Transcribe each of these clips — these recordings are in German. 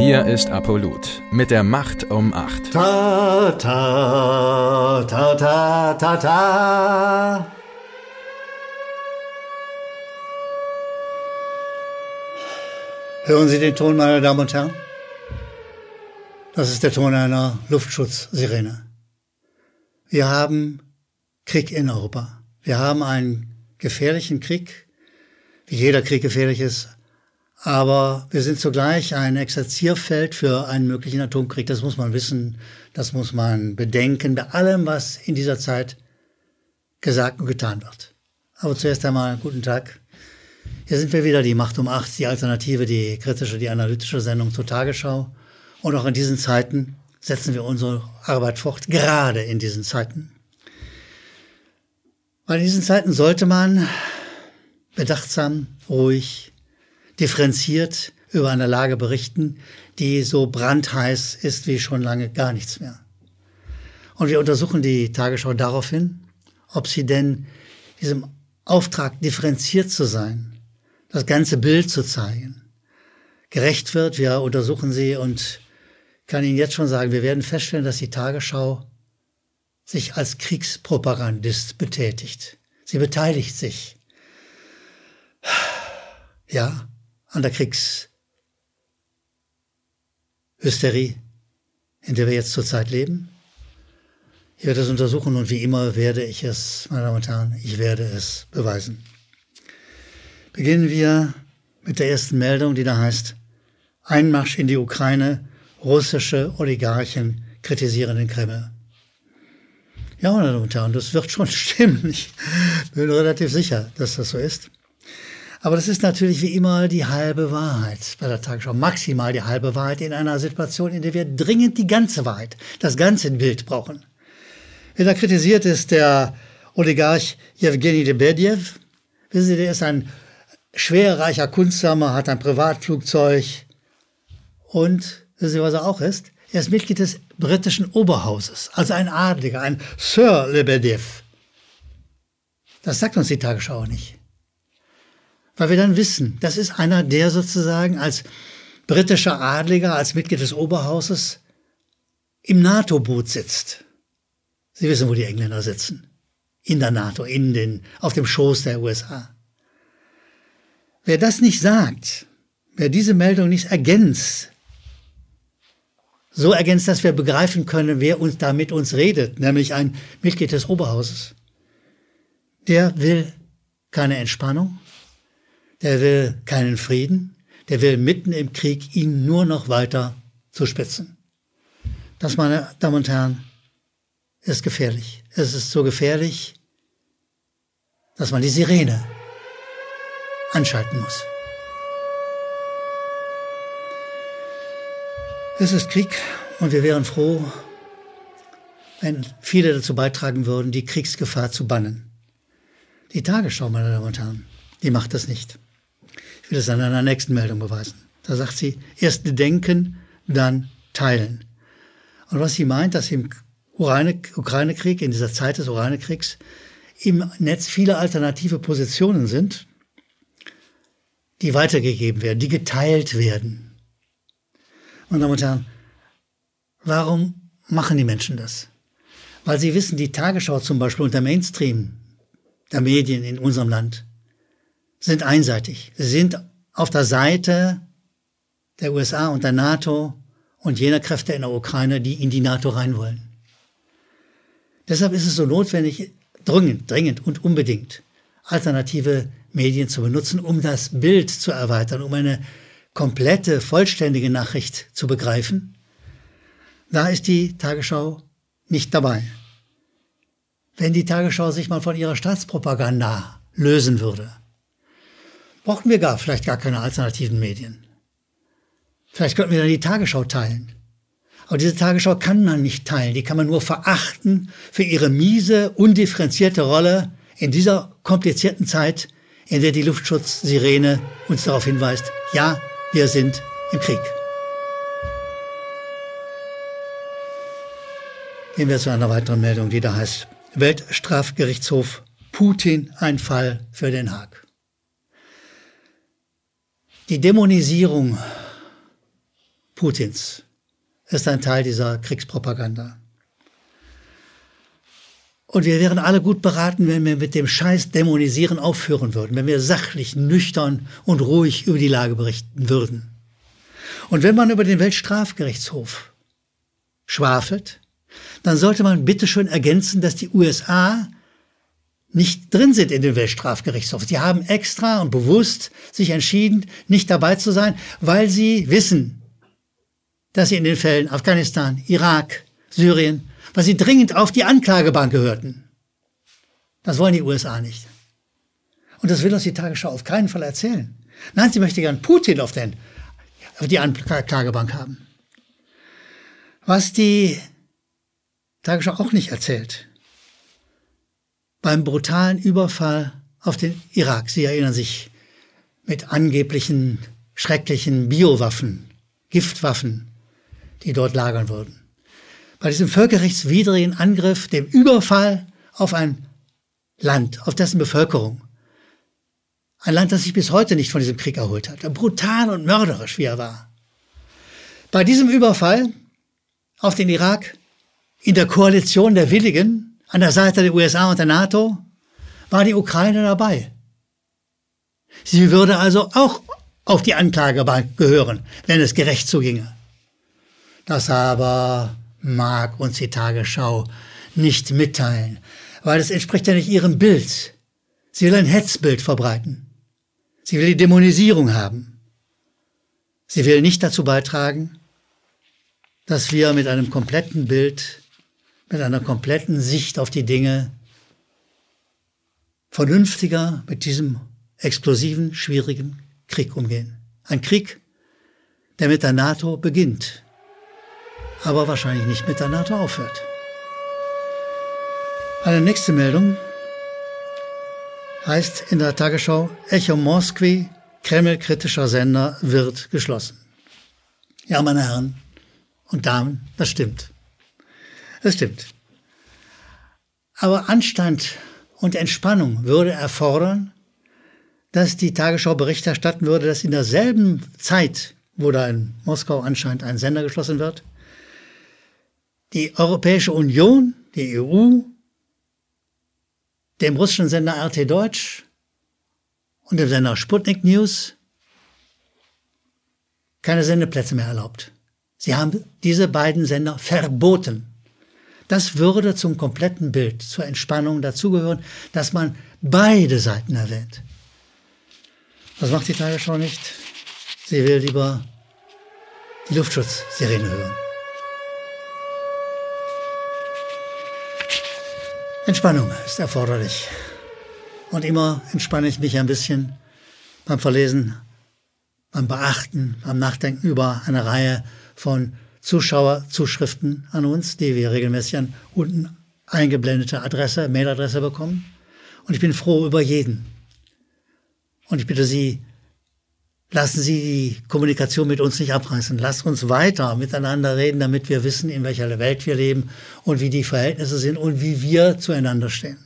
Hier ist Apollut mit der Macht um 8. Ta, ta, ta, ta, ta, ta. Hören Sie den Ton, meine Damen und Herren? Das ist der Ton einer Luftschutzsirene. Wir haben Krieg in Europa. Wir haben einen gefährlichen Krieg, wie jeder Krieg gefährlich ist, aber wir sind zugleich ein Exerzierfeld für einen möglichen Atomkrieg. Das muss man wissen, das muss man bedenken bei allem, was in dieser Zeit gesagt und getan wird. Aber zuerst einmal guten Tag. Hier sind wir wieder, die Macht um acht, die Alternative, die kritische, die analytische Sendung zur Tagesschau. Und auch in diesen Zeiten setzen wir unsere Arbeit fort, gerade in diesen Zeiten. Weil in diesen Zeiten sollte man bedachtsam, ruhig, differenziert über eine Lage berichten, die so brandheiß ist wie schon lange gar nichts mehr. Und wir untersuchen die Tagesschau daraufhin, ob sie denn diesem Auftrag, differenziert zu sein, das ganze Bild zu zeigen, gerecht wird. Wir untersuchen sie und kann Ihnen jetzt schon sagen, wir werden feststellen, dass die Tagesschau sich als Kriegspropagandist betätigt. Sie beteiligt sich. Ja, an der Kriegshysterie, in der wir jetzt zurzeit leben. Ich werde es untersuchen und wie immer werde ich es, meine Damen und Herren, ich werde es beweisen. Beginnen wir mit der ersten Meldung, die da heißt, Einmarsch in die Ukraine, russische Oligarchen kritisieren den Kreml. Ja, meine Damen und Herren, das wird schon stimmen. Ich bin relativ sicher, dass das so ist. Aber das ist natürlich wie immer die halbe Wahrheit bei der Tagesschau. Maximal die halbe Wahrheit in einer Situation, in der wir dringend die ganze Wahrheit, das ganze Bild brauchen. Wer da kritisiert ist der Oligarch Jewgeni Lebedjew. Wissen Sie, der ist ein schwerreicher Kunstsammler, hat ein Privatflugzeug und wissen Sie, was er auch ist? Er ist Mitglied des britischen Oberhauses, also ein Adliger, ein Sir Lebedev. Das sagt uns die Tagesschau nicht weil wir dann wissen, das ist einer, der sozusagen als britischer Adliger, als Mitglied des Oberhauses im NATO-Boot sitzt. Sie wissen, wo die Engländer sitzen. In der NATO, in den, auf dem Schoß der USA. Wer das nicht sagt, wer diese Meldung nicht ergänzt, so ergänzt, dass wir begreifen können, wer uns da mit uns redet, nämlich ein Mitglied des Oberhauses, der will keine Entspannung, der will keinen Frieden, der will mitten im Krieg ihn nur noch weiter zuspitzen. Das, meine Damen und Herren, ist gefährlich. Es ist so gefährlich, dass man die Sirene anschalten muss. Es ist Krieg und wir wären froh, wenn viele dazu beitragen würden, die Kriegsgefahr zu bannen. Die Tagesschau, meine Damen und Herren, die macht das nicht will es an einer nächsten Meldung beweisen. Da sagt sie, erst denken, dann teilen. Und was sie meint, dass im Ukraine-Krieg, in dieser Zeit des Ukraine-Kriegs, im Netz viele alternative Positionen sind, die weitergegeben werden, die geteilt werden. Meine Damen und Herren, warum machen die Menschen das? Weil sie wissen, die Tagesschau zum Beispiel und der Mainstream der Medien in unserem Land sind einseitig. Sie sind auf der Seite der USA und der NATO und jener Kräfte in der Ukraine, die in die NATO rein wollen. Deshalb ist es so notwendig, dringend, dringend und unbedingt alternative Medien zu benutzen, um das Bild zu erweitern, um eine komplette, vollständige Nachricht zu begreifen. Da ist die Tagesschau nicht dabei. Wenn die Tagesschau sich mal von ihrer Staatspropaganda lösen würde, brauchten wir gar, vielleicht gar keine alternativen Medien. Vielleicht könnten wir dann die Tagesschau teilen. Aber diese Tagesschau kann man nicht teilen. Die kann man nur verachten für ihre miese, undifferenzierte Rolle in dieser komplizierten Zeit, in der die Luftschutzsirene uns darauf hinweist, ja, wir sind im Krieg. Gehen wir zu einer weiteren Meldung, die da heißt, Weltstrafgerichtshof Putin ein Fall für Den Haag. Putins ist ein Teil dieser Kriegspropaganda. Und wir wären alle gut beraten, wenn wir mit dem Scheiß Dämonisieren aufhören würden, wenn wir sachlich, nüchtern und ruhig über die Lage berichten würden. Und wenn man über den Weltstrafgerichtshof schwafelt, dann sollte man bitteschön ergänzen, dass die USA nicht drin sind in den Weltstrafgerichtshof. Sie haben extra und bewusst sich entschieden, nicht dabei zu sein, weil sie wissen, dass sie in den Fällen Afghanistan, Irak, Syrien, weil sie dringend auf die Anklagebank gehörten. Das wollen die USA nicht. Und das will uns die Tagesschau auf keinen Fall erzählen. Nein, sie möchte gern Putin auf, den, auf die Anklagebank haben. Was die Tagesschau auch nicht erzählt. Beim brutalen Überfall auf den Irak, Sie erinnern sich, mit angeblichen schrecklichen Biowaffen, Giftwaffen, die dort lagern würden bei diesem völkerrechtswidrigen Angriff, dem Überfall auf ein Land, auf dessen Bevölkerung. Ein Land, das sich bis heute nicht von diesem Krieg erholt hat. Brutal und mörderisch, wie er war. Bei diesem Überfall auf den Irak in der Koalition der Willigen an der Seite der USA und der NATO war die Ukraine dabei. Sie würde also auch auf die Anklagebank gehören, wenn es gerecht zuginge. Das aber mag uns die Tagesschau nicht mitteilen, weil es entspricht ja nicht ihrem Bild. Sie will ein Hetzbild verbreiten. Sie will die Dämonisierung haben. Sie will nicht dazu beitragen, dass wir mit einem kompletten Bild, mit einer kompletten Sicht auf die Dinge vernünftiger mit diesem explosiven, schwierigen Krieg umgehen. Ein Krieg, der mit der NATO beginnt aber wahrscheinlich nicht mit der NATO aufhört. Eine nächste Meldung heißt in der Tagesschau Echo Moskwi, Kreml-kritischer Sender wird geschlossen. Ja, meine Herren und Damen, das stimmt. Es stimmt. Aber Anstand und Entspannung würde erfordern, dass die Tagesschau Bericht erstatten würde, dass in derselben Zeit, wo da in Moskau anscheinend ein Sender geschlossen wird, die Europäische Union, die EU, dem russischen Sender RT Deutsch und dem Sender Sputnik News keine Sendeplätze mehr erlaubt. Sie haben diese beiden Sender verboten. Das würde zum kompletten Bild, zur Entspannung dazugehören, dass man beide Seiten erwähnt. Was macht die Tagesschau nicht? Sie will lieber die Luftschutzsirene hören. Entspannung ist erforderlich. Und immer entspanne ich mich ein bisschen beim Verlesen, beim Beachten, beim Nachdenken über eine Reihe von Zuschauerzuschriften an uns, die wir regelmäßig an unten eingeblendete Adresse, Mailadresse bekommen. Und ich bin froh über jeden. Und ich bitte Sie, Lassen Sie die Kommunikation mit uns nicht abreißen. Lasst uns weiter miteinander reden, damit wir wissen, in welcher Welt wir leben und wie die Verhältnisse sind und wie wir zueinander stehen.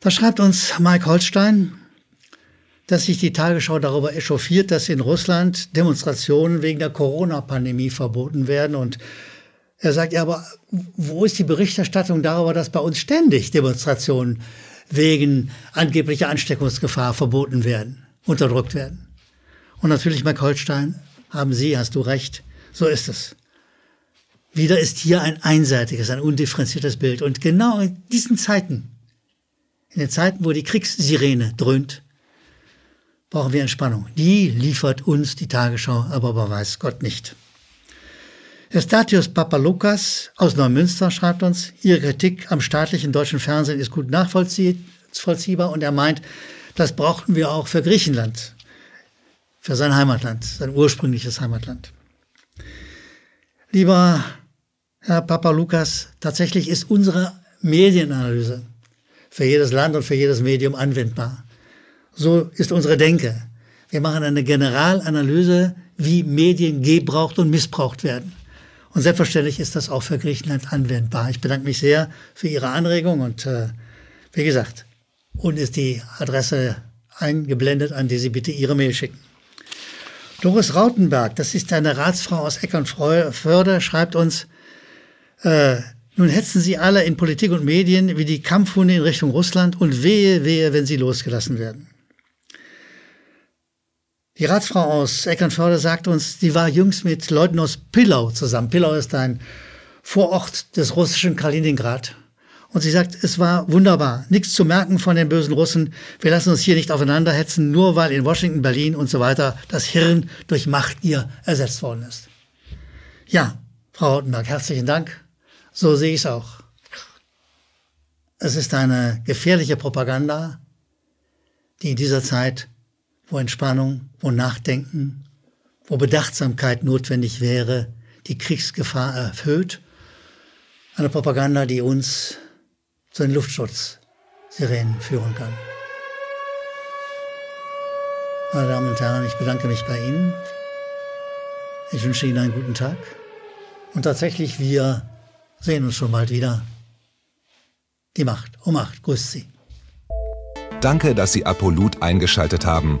Da schreibt uns Mike Holstein, dass sich die Tagesschau darüber echauffiert, dass in Russland Demonstrationen wegen der Corona-Pandemie verboten werden. Und er sagt, ja, aber wo ist die Berichterstattung darüber, dass bei uns ständig Demonstrationen wegen angeblicher Ansteckungsgefahr verboten werden? unterdrückt werden. Und natürlich, Mike Holstein, haben Sie, hast du recht, so ist es. Wieder ist hier ein einseitiges, ein undifferenziertes Bild. Und genau in diesen Zeiten, in den Zeiten, wo die Kriegssirene dröhnt, brauchen wir Entspannung. Die liefert uns die Tagesschau, aber weiß Gott nicht. Estatius Papalukas aus Neumünster schreibt uns, Ihre Kritik am staatlichen deutschen Fernsehen ist gut nachvollziehbar und er meint, das brauchten wir auch für Griechenland, für sein Heimatland, sein ursprüngliches Heimatland. Lieber Herr Papa Lukas, tatsächlich ist unsere Medienanalyse für jedes Land und für jedes Medium anwendbar. So ist unsere Denke. Wir machen eine Generalanalyse, wie Medien gebraucht und missbraucht werden. Und selbstverständlich ist das auch für Griechenland anwendbar. Ich bedanke mich sehr für Ihre Anregung und äh, wie gesagt, und ist die Adresse eingeblendet, an die Sie bitte Ihre Mail schicken. Doris Rautenberg, das ist eine Ratsfrau aus Eckernförde, schreibt uns, äh, nun hetzen sie alle in Politik und Medien wie die Kampfhunde in Richtung Russland und wehe, wehe, wenn sie losgelassen werden. Die Ratsfrau aus Eckernförde sagt uns, die war jüngst mit Leuten aus Pillau zusammen. Pillau ist ein Vorort des russischen Kaliningrad. Und sie sagt, es war wunderbar, nichts zu merken von den bösen Russen. Wir lassen uns hier nicht aufeinanderhetzen, nur weil in Washington, Berlin und so weiter das Hirn durch Machtgier ersetzt worden ist. Ja, Frau Rautenberg, herzlichen Dank. So sehe ich es auch. Es ist eine gefährliche Propaganda, die in dieser Zeit, wo Entspannung, wo Nachdenken, wo Bedachtsamkeit notwendig wäre, die Kriegsgefahr erhöht. Eine Propaganda, die uns zu den Luftschutzsirenen führen kann. Meine Damen und Herren, ich bedanke mich bei Ihnen. Ich wünsche Ihnen einen guten Tag. Und tatsächlich, wir sehen uns schon bald wieder. Die Macht um acht grüßt Sie. Danke, dass Sie Apolut eingeschaltet haben.